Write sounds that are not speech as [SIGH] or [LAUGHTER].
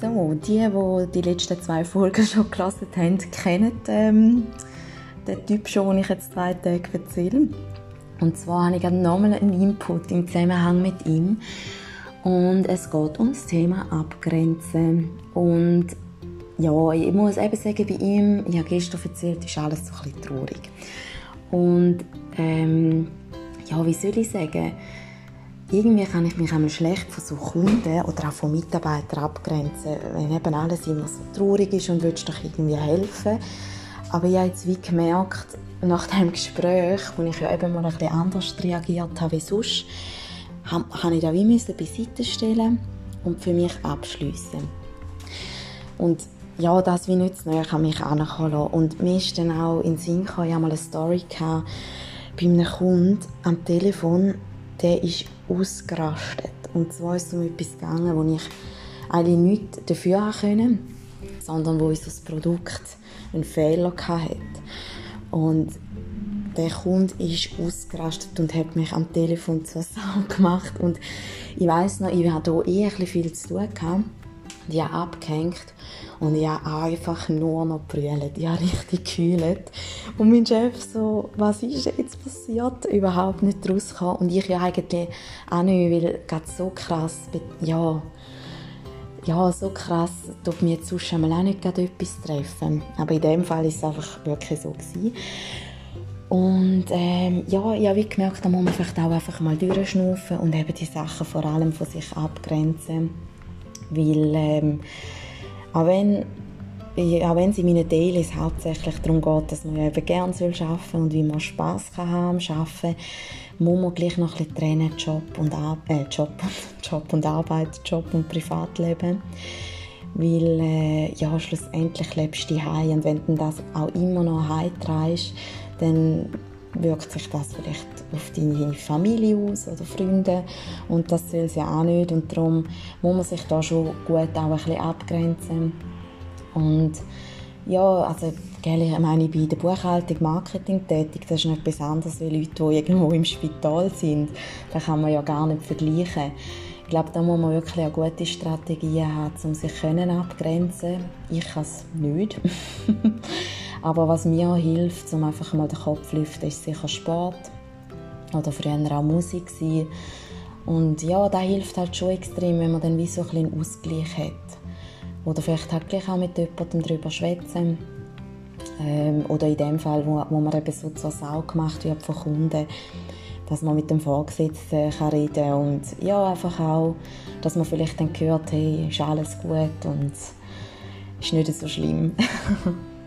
So, die, die die letzten zwei Folgen schon gelesen haben, kennen ähm, den Typ schon, den ich jetzt zwei Tage erzähle. Und zwar habe ich nochmal einen Input im Zusammenhang mit ihm. Und es geht um das Thema Abgrenzen. Und ja, ich muss eben sagen, bei ihm, ich habe gestern erzählt, ist alles so ein bisschen traurig. Und ähm, ja, wie soll ich sagen, irgendwie kann ich mich einmal schlecht von so Kunden oder auch von Mitarbeitern abgrenzen, wenn eben alles immer so traurig ist und willst doch irgendwie helfen. Aber ich habe jetzt wie gemerkt, nach dem Gespräch, wo ich ja eben mal ein bisschen anders reagiert habe wie sonst, habe ich da wie müssen beiseite stellen und für mich abschließen. Und ja, das wie nicht zu näher an mich herankommen Und mir ist dann auch in den Sinn gekommen, ich hatte mal eine Story gehabt, bei einem Kunden am Telefon, der ist ausgerastet. Und zwar ist es um etwas gegangen, wo ich eigentlich nichts dafür haben konnte, sondern wo unser Produkt einen Fehler hatte. Und der Kunde ist ausgerastet und hat mich am Telefon zur Sau gemacht. Und ich weiß noch, ich hatte hier eh ein viel zu tun. Gehabt. Ich habe abgehängt und ich einfach nur noch brüllt. Ich habe richtig gekühlt. Und mein Chef so, was ist jetzt passiert? Überhaupt nicht rausgekommen. Und ich ja eigentlich auch nicht, weil es so krass, ja, ja, so krass, tut mir jetzt sonst einmal auch nicht etwas treffen. Aber in dem Fall war es einfach wirklich so. Gewesen. Und ähm, ja, ich habe gemerkt, da muss man vielleicht auch einfach mal durchschnaufen und eben die Sachen vor allem von sich abgrenzen. Weil ähm, auch wenn, auch wenn es in meinen Dailies hauptsächlich darum geht, dass man eben gerne arbeiten soll und wie man Spass kann haben Arbeiten, muss man gleich noch ein bisschen trennen, Job und, äh, Job, [LAUGHS] Job und Arbeit, Job und Privatleben. Weil äh, ja, schlussendlich lebst du heim und wenn du das auch immer noch heimtreibst, dann wirkt sich das vielleicht auf deine Familie aus oder Freunde und das soll es ja auch nicht und darum muss man sich da schon gut auch ein bisschen abgrenzen und ja, also ich meine, in der Buchhaltung, Marketing tätig, das ist nicht etwas anderes als Leute, die irgendwo im Spital sind. Das kann man ja gar nicht vergleichen. Ich glaube, da muss man wirklich eine gute Strategie haben, um sich abgrenzen Ich kann es nicht. [LAUGHS] Aber was mir hilft, um einfach mal den Kopf zu lüften, ist sicher Sport oder früher auch Musik sein. Und ja, das hilft halt schon extrem, wenn man dann wie so ein einen Ausgleich hat. Oder vielleicht halt gleich auch mit jemandem darüber schwätzen. Ähm, oder in dem Fall, wo, wo man eben so zur Sau gemacht wird von Kunden, dass man mit dem Vorgesetzten kann reden und ja, einfach auch, dass man vielleicht dann hört, hey, ist alles gut und ist nicht so schlimm. [LAUGHS]